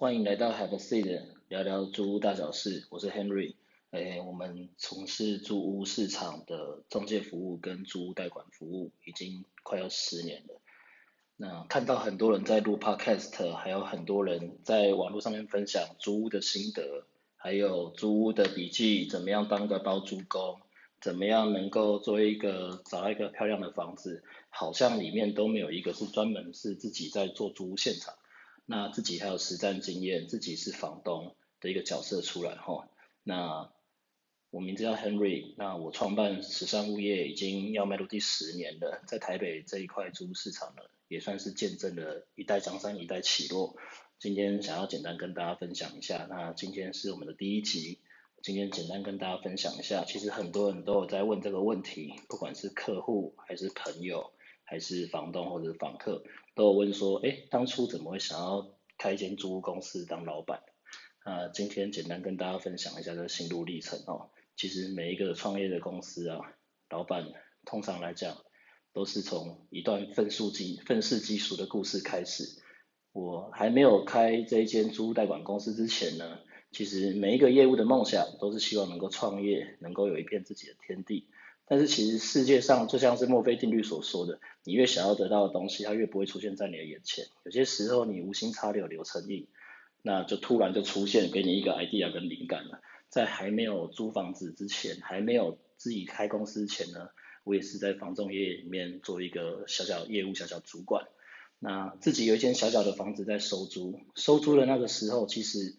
欢迎来到 Have a Seat，聊聊租屋大小事。我是 Henry，诶，我们从事租屋市场的中介服务跟租屋贷款服务已经快要十年了。那看到很多人在录 Podcast，还有很多人在网络上面分享租屋的心得，还有租屋的笔记，怎么样当个包租公，怎么样能够做一个找到一个漂亮的房子，好像里面都没有一个是专门是自己在做租屋现场。那自己还有实战经验，自己是房东的一个角色出来哈。那我名字叫 Henry，那我创办时尚物业已经要迈入第十年了，在台北这一块租屋市场呢，也算是见证了一代江山一代起落。今天想要简单跟大家分享一下，那今天是我们的第一集，今天简单跟大家分享一下，其实很多人都有在问这个问题，不管是客户还是朋友。还是房东或者房客都有问说，哎，当初怎么会想要开一间租屋公司当老板？啊，今天简单跟大家分享一下这个心路历程哦。其实每一个创业的公司啊，老板通常来讲都是从一段愤世嫉愤世嫉俗的故事开始。我还没有开这一间租屋代管公司之前呢，其实每一个业务的梦想都是希望能够创业，能够有一片自己的天地。但是其实世界上就像是墨菲定律所说的，你越想要得到的东西，它越不会出现在你的眼前。有些时候你无心插柳柳成荫，那就突然就出现给你一个 idea 跟灵感了。在还没有租房子之前，还没有自己开公司前呢，我也是在房仲业里面做一个小小业务小小主管。那自己有一间小小的房子在收租，收租的那个时候，其实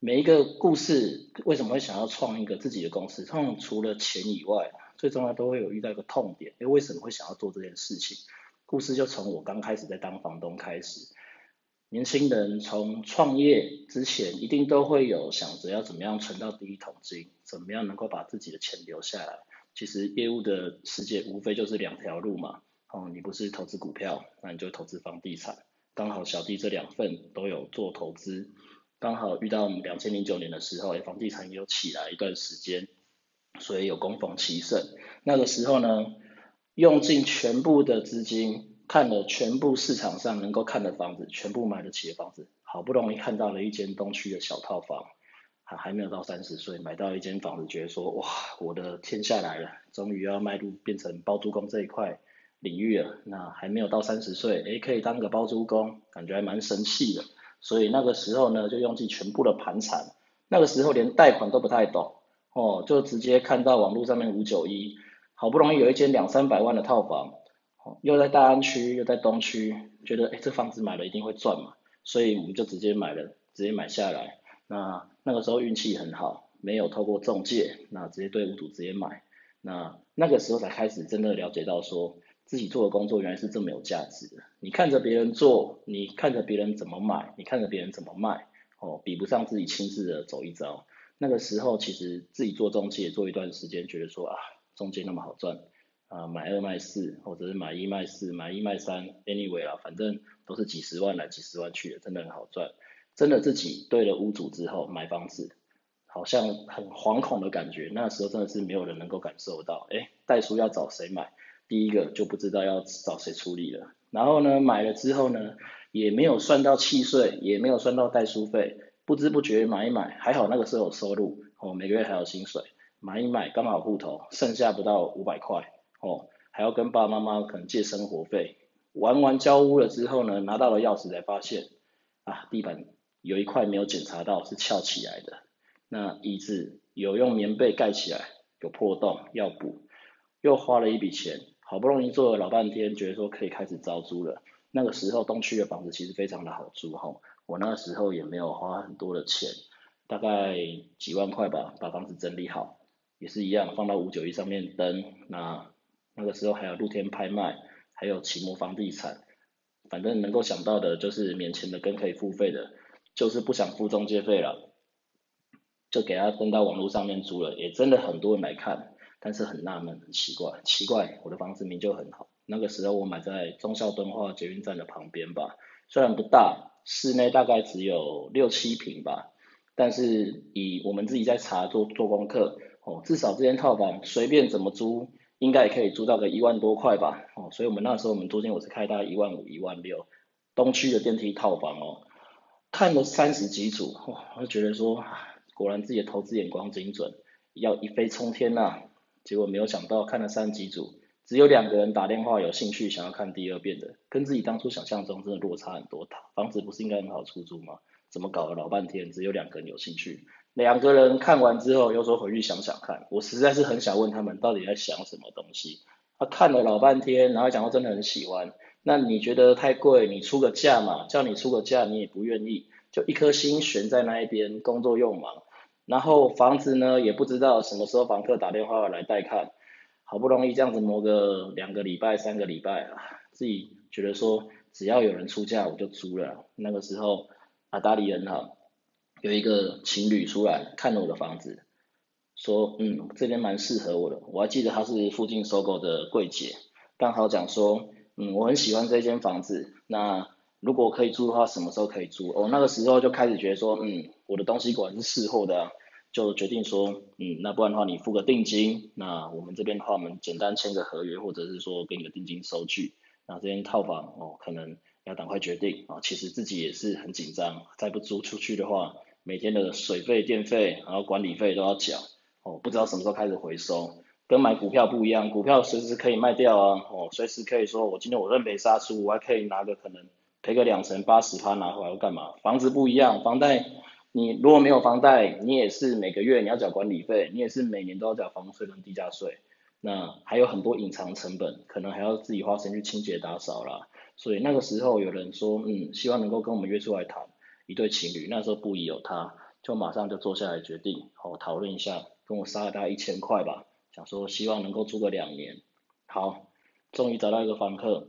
每一个故事为什么会想要创一个自己的公司，创除了钱以外。最重要都会有遇到一个痛点，哎，为什么会想要做这件事情？故事就从我刚开始在当房东开始。年轻人从创业之前，一定都会有想着要怎么样存到第一桶金，怎么样能够把自己的钱留下来。其实业务的世界无非就是两条路嘛，哦，你不是投资股票，那你就投资房地产。刚好小弟这两份都有做投资，刚好遇到两千零九年的时候，哎，房地产也有起来一段时间。所以有供逢其胜，那个时候呢，用尽全部的资金，看了全部市场上能够看的房子，全部买得起的房子，好不容易看到了一间东区的小套房，还还没有到三十岁，买到一间房子，觉得说哇，我的天下来了，终于要迈入变成包租公这一块领域了。那还没有到三十岁，诶，可以当个包租公，感觉还蛮神气的。所以那个时候呢，就用尽全部的盘缠，那个时候连贷款都不太懂。哦，就直接看到网络上面五九一，好不容易有一间两三百万的套房，哦，又在大安区，又在东区，觉得哎，这房子买了一定会赚嘛，所以我们就直接买了，直接买下来。那那个时候运气很好，没有透过中介，那直接对屋主直接买。那那个时候才开始真的了解到说，自己做的工作原来是这么有价值的。你看着别人做，你看着别人怎么买，你看着别人怎么卖，哦，比不上自己亲自的走一遭。那个时候其实自己做中介做一段时间，觉得说啊，中介那么好赚啊，买二卖四，或者是买一卖四，买一卖三，anyway 啦，反正都是几十万来几十万去的，真的很好赚。真的自己对了屋主之后买房子，好像很惶恐的感觉。那时候真的是没有人能够感受到，哎，代书要找谁买，第一个就不知道要找谁处理了。然后呢，买了之后呢，也没有算到契税，也没有算到代书费。不知不觉买一买，还好那个时候有收入，哦，每个月还有薪水，买一买刚好户头剩下不到五百块，哦，还要跟爸爸妈妈可能借生活费，玩完交屋了之后呢，拿到了钥匙才发现，啊，地板有一块没有检查到是翘起来的，那椅子有用棉被盖起来，有破洞要补，又花了一笔钱，好不容易做了老半天，觉得说可以开始招租了，那个时候东区的房子其实非常的好租，哈。我那时候也没有花很多的钱，大概几万块吧，把房子整理好，也是一样放到五九一上面登。那那个时候还有露天拍卖，还有期末房地产，反正能够想到的就是免钱的跟可以付费的，就是不想付中介费了，就给他登到网络上面租了，也真的很多人来看，但是很纳闷，很奇怪，奇怪，我的房子名就很好，那个时候我买在中校敦化捷运站的旁边吧，虽然不大。室内大概只有六七平吧，但是以我们自己在查做做功课，哦，至少这间套房随便怎么租，应该也可以租到个一万多块吧，哦，所以我们那时候我们租金我是开大概一万五一万六，东区的电梯套房哦，看了三十几组，哇，我就觉得说，果然自己的投资眼光精准，要一飞冲天呐。结果没有想到看了三十几组，只有两个人打电话有兴趣想要看第二遍的，跟自己当初想象中真的落差很多。房子不是应该很好出租吗？怎么搞了老半天只有两个人有兴趣？两个人看完之后又说回去想想看，我实在是很想问他们到底在想什么东西。他看了老半天，然后讲到真的很喜欢。那你觉得太贵，你出个价嘛？叫你出个价，你也不愿意，就一颗心悬在那一边，工作又忙，然后房子呢也不知道什么时候房客打电话来带看，好不容易这样子磨个两个礼拜、三个礼拜啊，自己觉得说只要有人出价我就租了。那个时候阿达里很好，有一个情侣出来看了我的房子，说嗯这边蛮适合我的，我还记得他是附近搜狗的柜姐，刚好讲说。嗯，我很喜欢这间房子。那如果可以租的话，什么时候可以租？哦，那个时候就开始觉得说，嗯，我的东西果然是适货的，就决定说，嗯，那不然的话你付个定金，那我们这边的话，我们简单签个合约，或者是说给你个定金收据。那这间套房哦，可能要赶快决定啊。其实自己也是很紧张，再不租出去的话，每天的水费、电费，然后管理费都要缴，哦，不知道什么时候开始回收。跟买股票不一样，股票随时可以卖掉啊，哦，随时可以说我今天我认赔杀出，我还可以拿个可能赔个两成八十趴拿回来，干嘛？房子不一样，房贷你如果没有房贷，你也是每个月你要缴管理费，你也是每年都要缴房税跟地价税，那还有很多隐藏成本，可能还要自己花钱去清洁打扫啦。所以那个时候有人说，嗯，希望能够跟我们约出来谈，一对情侣，那时候不疑有他，就马上就坐下来决定，好讨论一下，跟我杀了大概一千块吧。想说希望能够租个两年，好，终于找到一个房客，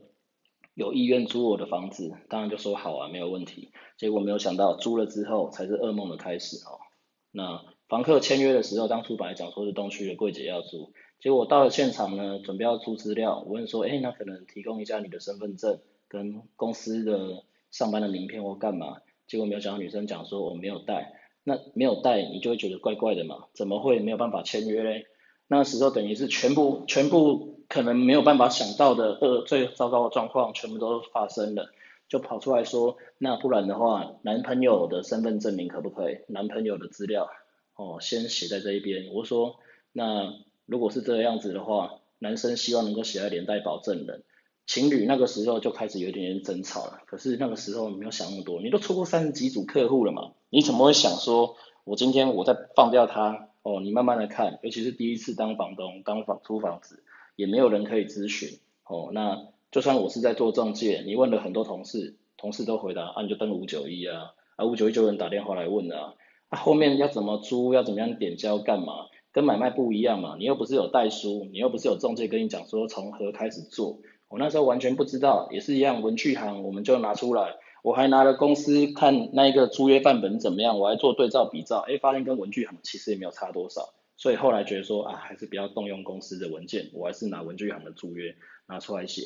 有意愿租我的房子，当然就说好啊，没有问题。结果没有想到租了之后才是噩梦的开始哦。那房客签约的时候，当初本来讲说是东区的柜姐要租，结果到了现场呢，准备要租资料，我问说，哎，那可能提供一下你的身份证跟公司的上班的名片或干嘛？结果没有想到女生讲说我没有带，那没有带你就会觉得怪怪的嘛，怎么会没有办法签约嘞？那时候等于是全部全部可能没有办法想到的恶最糟糕的状况全部都发生了，就跑出来说，那不然的话，男朋友的身份证明可不可以？男朋友的资料，哦，先写在这一边。我说，那如果是这样子的话，男生希望能够写在连带保证人。情侣那个时候就开始有点点争吵了。可是那个时候没有想那么多，你都出过三十几组客户了嘛，你怎么会想说，我今天我再放掉他？哦，你慢慢的看，尤其是第一次当房东，当房租房子，也没有人可以咨询。哦，那就算我是在做中介，你问了很多同事，同事都回答，啊，你就登五九一啊，啊五九一就有人打电话来问啊，啊后面要怎么租，要怎么样点交干嘛，跟买卖不一样嘛，你又不是有代书，你又不是有中介跟你讲说从何开始做，我那时候完全不知道，也是一样，文具行我们就拿出来。我还拿了公司看那一个租约范本怎么样，我还做对照比照，哎，发现跟文具行其实也没有差多少，所以后来觉得说啊，还是不要动用公司的文件，我还是拿文具行的租约拿出来写。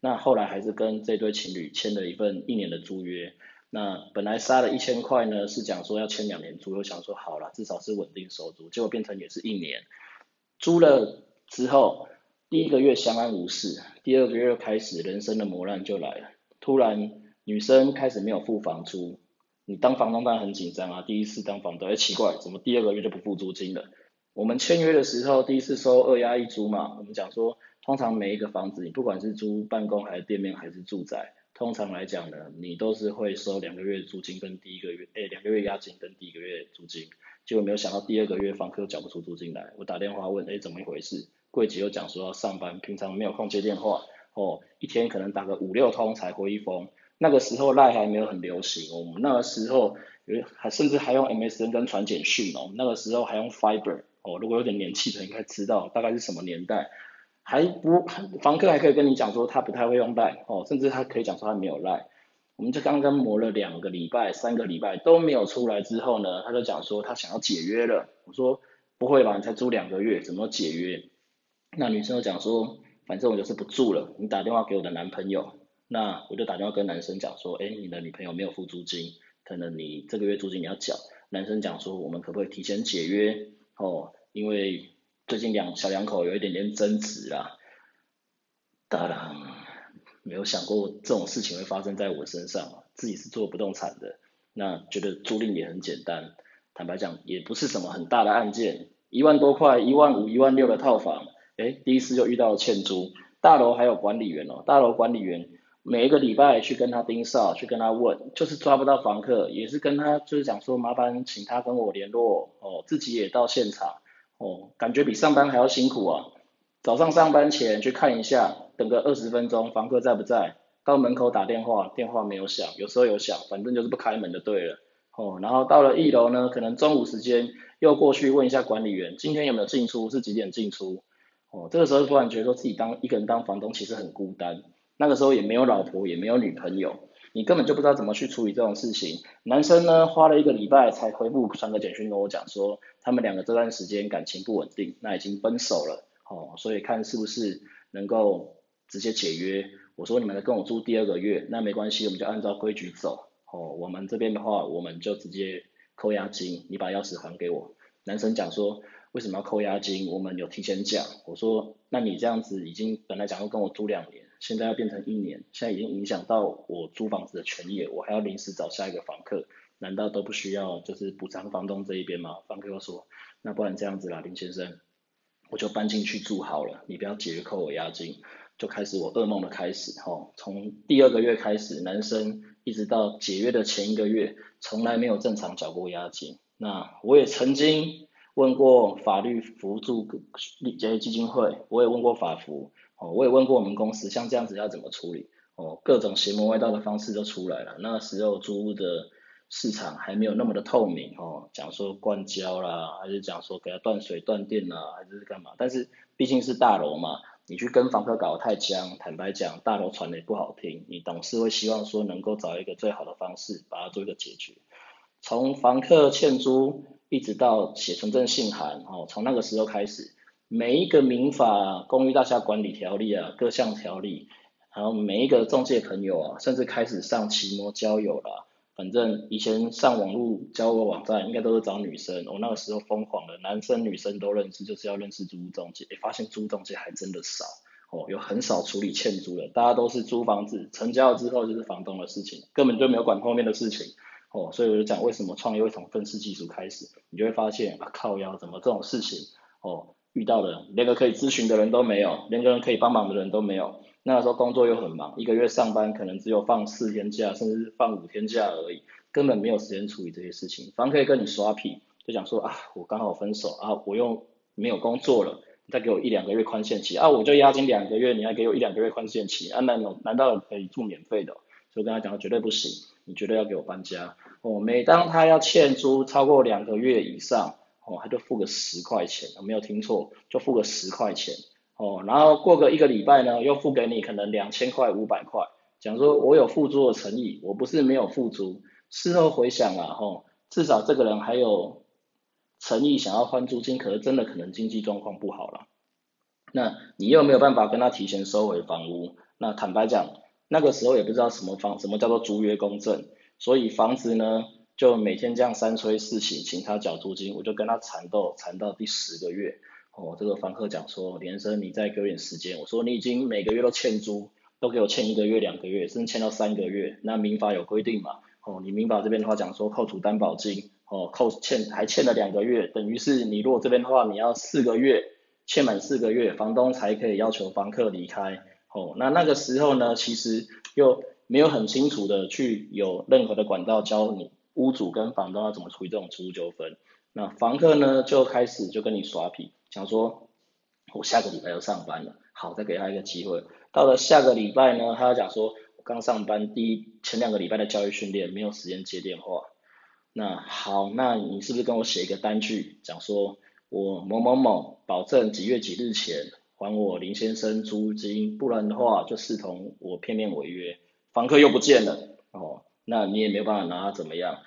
那后来还是跟这对情侣签了一份一年的租约。那本来杀了一千块呢，是讲说要签两年租，又想说好了，至少是稳定收租，结果变成也是一年。租了之后，第一个月相安无事，第二个月开始人生的磨难就来了，突然。女生开始没有付房租，你当房东当然很紧张啊。第一次当房东，哎，奇怪，怎么第二个月就不付租金了？我们签约的时候，第一次收二押一租嘛。我们讲说，通常每一个房子，你不管是租办公还是店面还是住宅，通常来讲呢，你都是会收两个月租金跟第一个月，哎，两个月押金跟第一个月租金。结果没有想到第二个月房客又缴不出租金来，我打电话问，哎，怎么一回事？柜姐又讲说要上班，平常没有空接电话，哦，一天可能打个五六通才回一封。那个时候赖还没有很流行，我们那个时候有还甚至还用 MSN 跟传简讯哦，那个时候还用 Fiber 哦，如果有点年纪的应该知道大概是什么年代，还不房客还可以跟你讲说他不太会用赖哦，甚至他可以讲说他没有赖，我们就刚刚磨了两个礼拜、三个礼拜都没有出来之后呢，他就讲说他想要解约了，我说不会吧，你才租两个月，怎么解约？那女生就讲说，反正我就是不住了，你打电话给我的男朋友。那我就打电话跟男生讲说，哎，你的女朋友没有付租金，可能你这个月租金你要缴。男生讲说，我们可不可以提前解约？哦，因为最近两小两口有一点点争执啦。当然，没有想过这种事情会发生在我身上，自己是做不动产的，那觉得租赁也很简单，坦白讲也不是什么很大的案件，一万多块，一万五、一万六的套房，哎，第一次就遇到了欠租，大楼还有管理员哦，大楼管理员每一个礼拜去跟他盯梢，去跟他问，就是抓不到房客，也是跟他就是讲说麻烦请他跟我联络哦，自己也到现场哦，感觉比上班还要辛苦啊。早上上班前去看一下，等个二十分钟，房客在不在？到门口打电话，电话没有响，有时候有响，反正就是不开门就对了。哦，然后到了一楼呢，可能中午时间又过去问一下管理员，今天有没有进出，是几点进出？哦，这个时候突然觉得说自己当一个人当房东其实很孤单，那个时候也没有老婆，也没有女朋友，你根本就不知道怎么去处理这种事情。男生呢，花了一个礼拜才回复传个简讯跟我讲说，他们两个这段时间感情不稳定，那已经分手了。哦，所以看是不是能够直接解约。我说你们来跟我租第二个月，那没关系，我们就按照规矩走。哦，我们这边的话，我们就直接扣押金，你把钥匙还给我。男生讲说，为什么要扣押金？我们有提前讲。我说，那你这样子已经本来讲要跟我租两年，现在要变成一年，现在已经影响到我租房子的权益，我还要临时找下一个房客，难道都不需要就是补偿房东这一边吗？房客又说，那不然这样子啦，林先生。我就搬进去住好了，你不要解约扣我押金，就开始我噩梦的开始哈。从第二个月开始，男生一直到解约的前一个月，从来没有正常缴过押金。那我也曾经问过法律辅助这些基金会，我也问过法服，哦，我也问过我们公司，像这样子要怎么处理？哦，各种邪魔歪道的方式都出来了。那时候租屋的。市场还没有那么的透明哦，讲说灌胶啦，还是讲说给他断水断电啦，还是干嘛？但是毕竟是大楼嘛，你去跟房客搞得太僵，坦白讲，大楼传的也不好听。你董事会希望说能够找一个最好的方式把它做一个解决。从房客欠租一直到写存证信函哦，从那个时候开始，每一个民法公寓大厦管理条例啊，各项条例，然后每一个中介朋友啊，甚至开始上奇摩交友了。反正以前上网络交友网站，应该都是找女生。我那个时候疯狂的，男生女生都认识，就是要认识租屋中介。发现租屋中介还真的少，哦，有很少处理欠租的，大家都是租房子成交了之后就是房东的事情，根本就没有管后面的事情。哦，所以我就讲为什么创业会从分尸技术开始，你就会发现啊靠腰怎么这种事情，哦，遇到的连个可以咨询的人都没有，连个人可以帮忙的人都没有。那个时候工作又很忙，一个月上班可能只有放四天假，甚至放五天假而已，根本没有时间处理这些事情。反正可以跟你刷皮，就讲说啊，我刚好分手啊，我又没有工作了，再给我一两个月宽限期啊，我就押金两个月，你还给我一两个月宽限期啊，那难道可以住免费的？就跟他讲绝对不行，你绝对要给我搬家。哦，每当他要欠租超过两个月以上，哦，他就付个十块钱，我没有听错，就付个十块钱。哦，然后过个一个礼拜呢，又付给你可能两千块、五百块，讲说我有付租的诚意，我不是没有付租。事后回想啊，吼，至少这个人还有诚意想要还租金，可是真的可能经济状况不好了。那你又没有办法跟他提前收回房屋，那坦白讲，那个时候也不知道什么房，什么叫做租约公证，所以房子呢就每天这样三催四请，请他缴租金，我就跟他缠斗，缠到第十个月。哦，这个房客讲说，连生你再给我点时间。我说你已经每个月都欠租，都给我欠一个月、两个月，甚至欠到三个月。那民法有规定嘛？哦，你民法这边的话讲说扣除担保金，哦，扣欠还欠了两个月，等于是你如果这边的话你要四个月，欠满四个月，房东才可以要求房客离开。哦，那那个时候呢，其实又没有很清楚的去有任何的管道教你屋主跟房东要怎么处理这种租纠纷。那房客呢就开始就跟你耍皮。想说，我下个礼拜要上班了，好，再给他一个机会。到了下个礼拜呢，他要讲说，我刚上班，第一前两个礼拜的教育训练没有时间接电话。那好，那你是不是跟我写一个单据，讲说我某某某保证几月几日前还我林先生租金，不然的话就视同我片面违约，房客又不见了，哦，那你也没有办法拿他怎么样。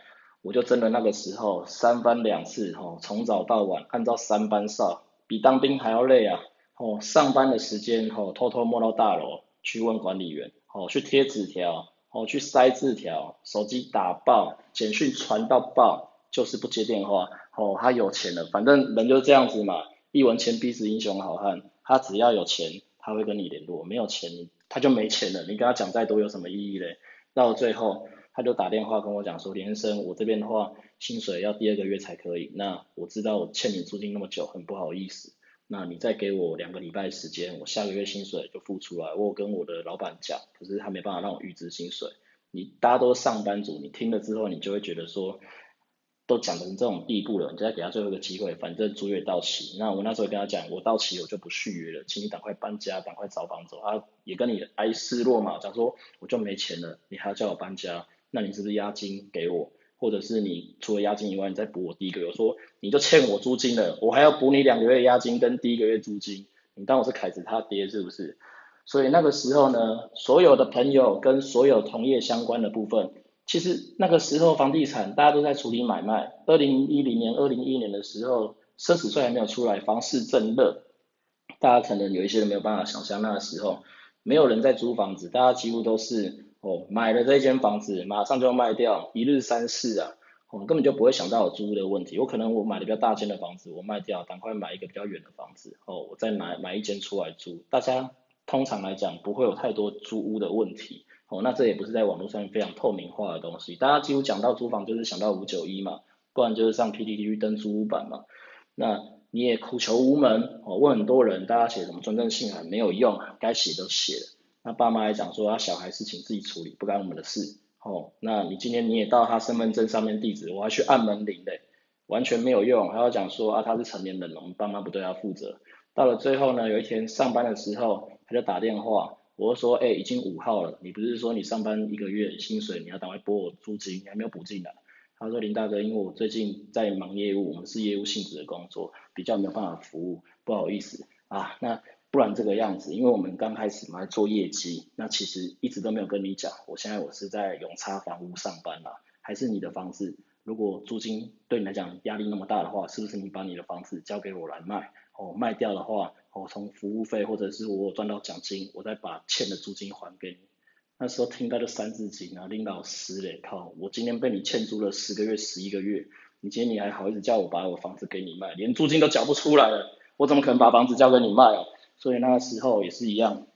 我就真的那个时候三番两次，哦，从早到晚按照三班哨。比当兵还要累啊！哦，上班的时间哦，偷偷摸到大楼去问管理员，哦，去贴纸条，哦，去塞字条，手机打爆，简讯传到爆，就是不接电话。哦，他有钱了，反正人就这样子嘛，一文钱逼死英雄好汉。他只要有钱，他会跟你联络；没有钱，他就没钱了。你跟他讲再多有什么意义嘞？到最后，他就打电话跟我讲说，林生，我这边的话薪水要第二个月才可以，那我知道我欠你租金那么久，很不好意思，那你再给我两个礼拜时间，我下个月薪水就付出来。我跟我的老板讲，可是他没办法让我预支薪水。你大家都上班族，你听了之后，你就会觉得说。都讲成这种地步了，你再给他最后一个机会，反正租约到期。那我那时候跟他讲，我到期我就不续约了，请你赶快搬家，赶快找房子。他也跟你哀失落嘛，讲说我就没钱了，你还要叫我搬家，那你是不是押金给我？或者是你除了押金以外，你再补我第一个月？说你就欠我租金了，我还要补你两个月押金跟第一个月租金，你当我是凯子他爹是不是？所以那个时候呢，所有的朋友跟所有同业相关的部分。其实那个时候房地产大家都在处理买卖。二零一零年、二零一一年的时候，奢侈税还没有出来，房市正热。大家可能有一些人没有办法想象，那个时候没有人在租房子，大家几乎都是哦买了这间房子，马上就要卖掉，一日三市啊，我们根本就不会想到有租的问题。有可能我买了比较大间的房子，我卖掉，赶快买一个比较远的房子，哦，我再买买一间出来租。大家通常来讲不会有太多租屋的问题。哦，那这也不是在网络上非常透明化的东西，大家几乎讲到租房就是想到五九一嘛，不然就是上 PTT 去登租屋版嘛。那你也苦求无门，哦，问很多人，大家写什么专政信函没有用，该写都写了。那爸妈还讲说，他小孩事情自己处理，不干我们的事。哦，那你今天你也到他身份证上面地址，我还去按门铃的，完全没有用。还要讲说啊，他是成年人了，我们爸妈不对他负责。到了最后呢，有一天上班的时候，他就打电话。我就说，哎，已经五号了，你不是说你上班一个月薪水你要赶快拨我租金，你还没有补进来。他说林大哥，因为我最近在忙业务，我们是业务性质的工作，比较没有办法服务，不好意思啊。那不然这个样子，因为我们刚开始嘛做业绩，那其实一直都没有跟你讲，我现在我是在永差房屋上班啦，还是你的房子，如果租金对你来讲压力那么大的话，是不是你把你的房子交给我来卖？哦，卖掉的话。我从服务费或者是我赚到奖金，我再把欠的租金还给你。那时候听到就三字经啊，林老师嘞，靠！我今天被你欠租了十个月、十一个月，你今天你还好意思叫我把我房子给你卖，连租金都缴不出来了，我怎么可能把房子交给你卖啊？所以那个时候也是一样，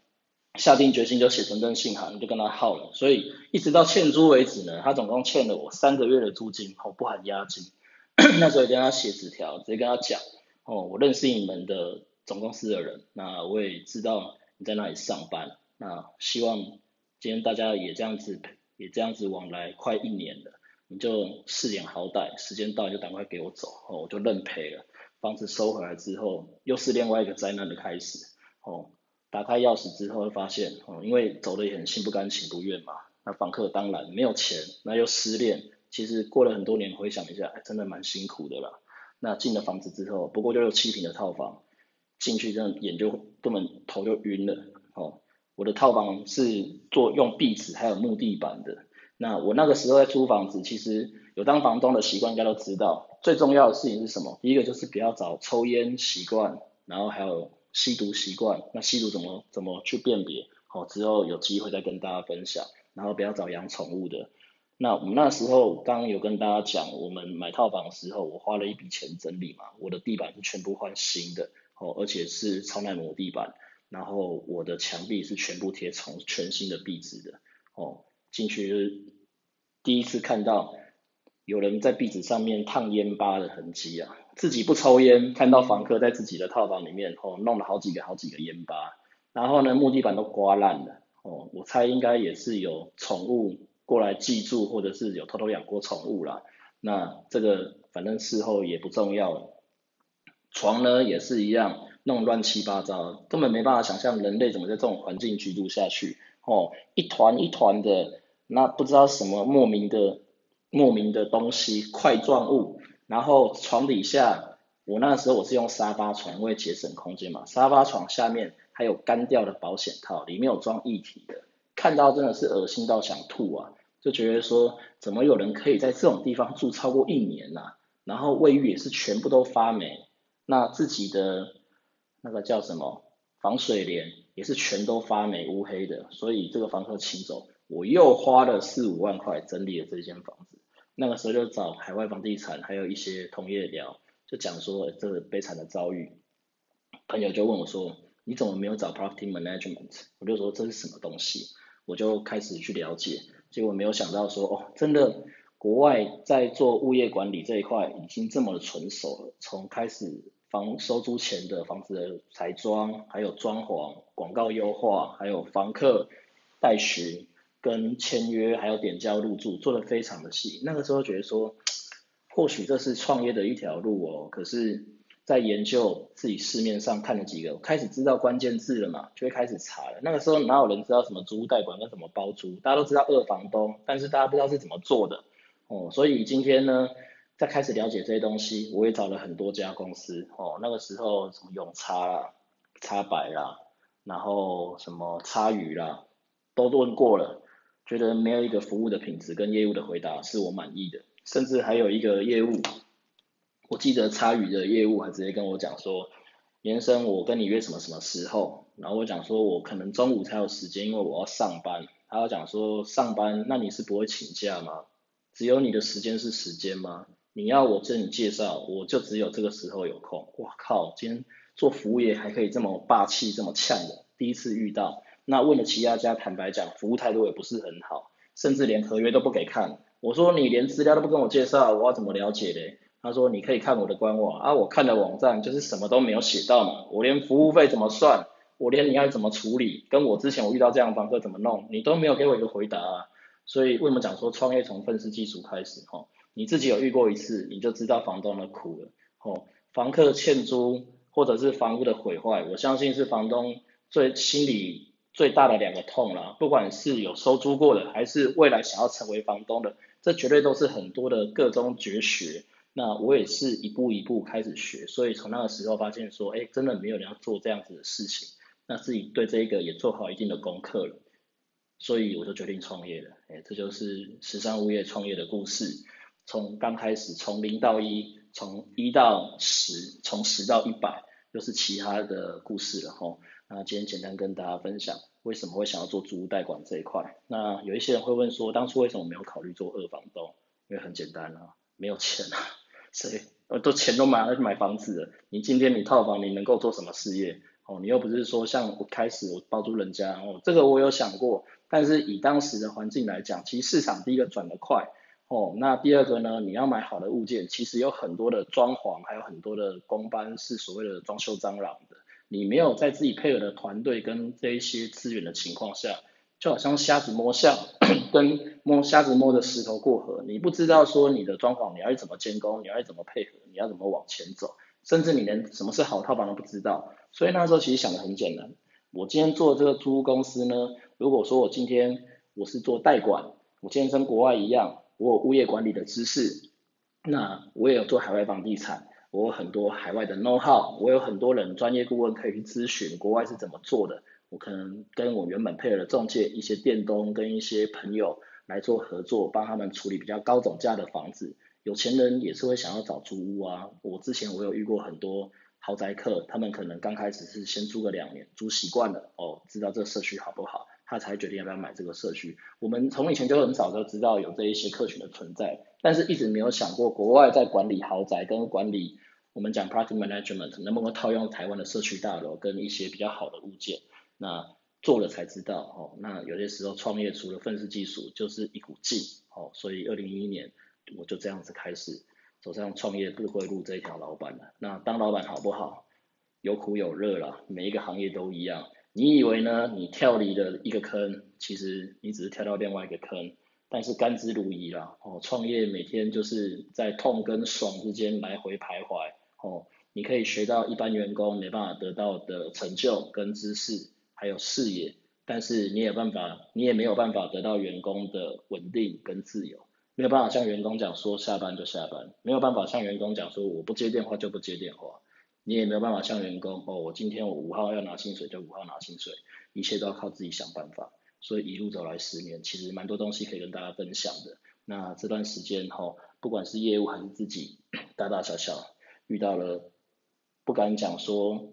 下定决心就写存真信函，就跟他耗了。所以一直到欠租为止呢，他总共欠了我三个月的租金，哦，不含押金。那时候也跟他写纸条，直接跟他讲，哦，我认识你们的。总公司的人，那我也知道你在那里上班，那希望今天大家也这样子，也这样子往来快一年了，你就试点好歹，时间到就赶快给我走，哦，我就认赔了。房子收回来之后，又是另外一个灾难的开始，哦，打开钥匙之后会发现，哦，因为走的也很心不甘情不愿嘛，那房客当然没有钱，那又失恋，其实过了很多年回想一下，真的蛮辛苦的啦。那进了房子之后，不过就有七平的套房。进去这样眼就根本头就晕了，哦，我的套房是做用壁纸还有木地板的。那我那个时候在租房子，其实有当房东的习惯应该都知道，最重要的事情是什么？第一个就是不要找抽烟习惯，然后还有吸毒习惯。那吸毒怎么怎么去辨别？好，之后有机会再跟大家分享。然后不要找养宠物的。那我们那时候刚刚有跟大家讲，我们买套房的时候，我花了一笔钱整理嘛，我的地板是全部换新的。哦，而且是超耐磨地板，然后我的墙壁是全部贴从全新的壁纸的。哦，进去第一次看到有人在壁纸上面烫烟疤的痕迹啊，自己不抽烟，看到房客在自己的套房里面哦弄了好几个好几个烟疤，然后呢木地板都刮烂了。哦，我猜应该也是有宠物过来寄住，或者是有偷偷养过宠物啦。那这个反正事后也不重要了。床呢也是一样，弄乱七八糟，根本没办法想象人类怎么在这种环境居住下去。哦，一团一团的，那不知道什么莫名的莫名的东西块状物，然后床底下，我那时候我是用沙发床，因为节省空间嘛。沙发床下面还有干掉的保险套，里面有装液体的，看到真的是恶心到想吐啊！就觉得说，怎么有人可以在这种地方住超过一年呐？然后卫浴也是全部都发霉。那自己的那个叫什么防水帘也是全都发霉乌黑的，所以这个房客请走，我又花了四五万块整理了这间房子。那个时候就找海外房地产还有一些同业聊，就讲说这个悲惨的遭遇。朋友就问我说，你怎么没有找 property management？我就说这是什么东西，我就开始去了解。结果没有想到说，哦，真的国外在做物业管理这一块已经这么的纯熟了，从开始房收租前的房子的彩装，还有装潢、广告优化，还有房客代询跟签约，还有点交入住，做的非常的细。那个时候觉得说，或许这是创业的一条路哦，可是。在研究自己市面上看了几个，开始知道关键字了嘛，就会开始查了。那个时候哪有人知道什么租屋贷款跟什么包租？大家都知道二房东，但是大家不知道是怎么做的哦。所以今天呢，在开始了解这些东西，我也找了很多家公司哦。那个时候什么永差啦、差百啦，然后什么差宇啦，都问过了，觉得没有一个服务的品质跟业务的回答是我满意的，甚至还有一个业务。我记得差宇的业务还直接跟我讲说，延生我跟你约什么什么时候？然后我讲说我可能中午才有时间，因为我要上班。他要讲说上班，那你是不会请假吗？只有你的时间是时间吗？你要我跟你介绍，我就只有这个时候有空。哇靠，今天做服务业还可以这么霸气这么呛的，第一次遇到。那问了其他家，坦白讲，服务态度也不是很好，甚至连合约都不给看。我说你连资料都不跟我介绍，我要怎么了解嘞？他说你可以看我的官网啊，我看的网站就是什么都没有写到嘛，我连服务费怎么算，我连你要怎么处理，跟我之前我遇到这样的房客怎么弄，你都没有给我一个回答啊。所以为什么讲说创业从分析基础开始哈？你自己有遇过一次，你就知道房东的苦了。哦，房客欠租或者是房屋的毁坏，我相信是房东最心里最大的两个痛了。不管是有收租过的，还是未来想要成为房东的，这绝对都是很多的各中绝学。那我也是一步一步开始学，所以从那个时候发现说，哎，真的没有人要做这样子的事情，那自己对这个也做好一定的功课了，所以我就决定创业了，哎，这就是时尚物业创业的故事，从刚开始从零到一，从一到十，从十到一百，又是其他的故事了哈。那今天简单跟大家分享为什么会想要做租屋代管这一块。那有一些人会问说，当初为什么没有考虑做二房东？因为很简单啊，没有钱啊。谁？呃，都钱都买了买房子了。你今天你套房，你能够做什么事业？哦，你又不是说像我开始我包租人家哦，这个我有想过。但是以当时的环境来讲，其实市场第一个转得快哦，那第二个呢，你要买好的物件，其实有很多的装潢，还有很多的工班是所谓的装修蟑螂的。你没有在自己配合的团队跟这一些资源的情况下。就好像瞎子摸象，跟摸瞎子摸着石头过河，你不知道说你的装潢你要怎么监工，你要怎么配合，你要怎么往前走，甚至你连什么是好套房都不知道。所以那时候其实想的很简单，我今天做这个租屋公司呢，如果说我今天我是做代管，我今天跟国外一样，我有物业管理的知识，那我也有做海外房地产，我有很多海外的 know how，我有很多人专业顾问可以去咨询国外是怎么做的。我可能跟我原本配合的中介、一些店东跟一些朋友来做合作，帮他们处理比较高总价的房子。有钱人也是会想要找租屋啊。我之前我有遇过很多豪宅客，他们可能刚开始是先租个两年，租习惯了哦，知道这社区好不好，他才决定要不要买这个社区。我们从以前就很早就知道有这一些客群的存在，但是一直没有想过国外在管理豪宅跟管理我们讲 property management 能不能套用台湾的社区大楼跟一些比较好的物件。那做了才知道哦，那有些时候创业除了分析技术，就是一股劲哦，所以二零一一年我就这样子开始走上创业不归路这一条老板了。那当老板好不好？有苦有乐啦，每一个行业都一样。你以为呢？你跳离了一个坑，其实你只是跳到另外一个坑，但是甘之如饴啦。哦，创业每天就是在痛跟爽之间来回徘徊哦。你可以学到一般员工没办法得到的成就跟知识。还有视野，但是你有办法，你也没有办法得到员工的稳定跟自由，没有办法向员工讲说下班就下班，没有办法向员工讲说我不接电话就不接电话，你也没有办法向员工哦，我今天我五号要拿薪水就五号拿薪水，一切都要靠自己想办法，所以一路走来十年，其实蛮多东西可以跟大家分享的。那这段时间哈，不管是业务还是自己大大小小遇到了，不敢讲说。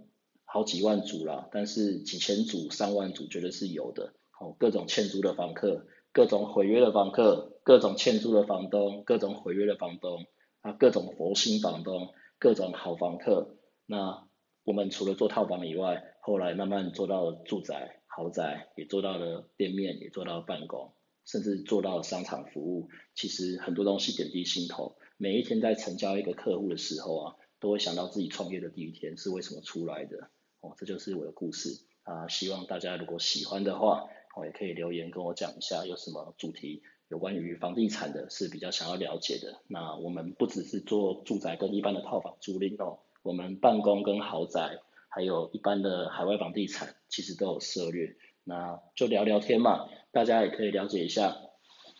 好几万组啦，但是几千组、上万组绝对是有的。哦，各种欠租的房客，各种毁约的房客，各种欠租的房东，各种毁约的房东，啊，各种佛心房东，各种好房客。那我们除了做套房以外，后来慢慢做到了住宅、豪宅，也做到了店面，也做到了办公。甚至做到了商场服务，其实很多东西点滴心头。每一天在成交一个客户的时候啊，都会想到自己创业的第一天是为什么出来的。哦，这就是我的故事啊。希望大家如果喜欢的话，哦也可以留言跟我讲一下有什么主题有关于房地产的是比较想要了解的。那我们不只是做住宅跟一般的套房租赁哦，我们办公跟豪宅，还有一般的海外房地产，其实都有涉略。那就聊聊天嘛，大家也可以了解一下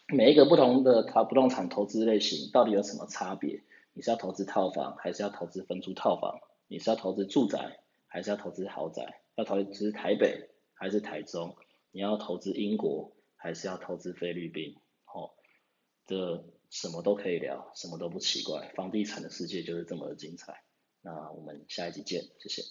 每一个不同的它不动产投资类型到底有什么差别。你是要投资套房，还是要投资分租套房？你是要投资住宅，还是要投资豪宅？要投资台北还是台中？你要投资英国，还是要投资菲律宾？哦，这什么都可以聊，什么都不奇怪。房地产的世界就是这么的精彩。那我们下一集见，谢谢。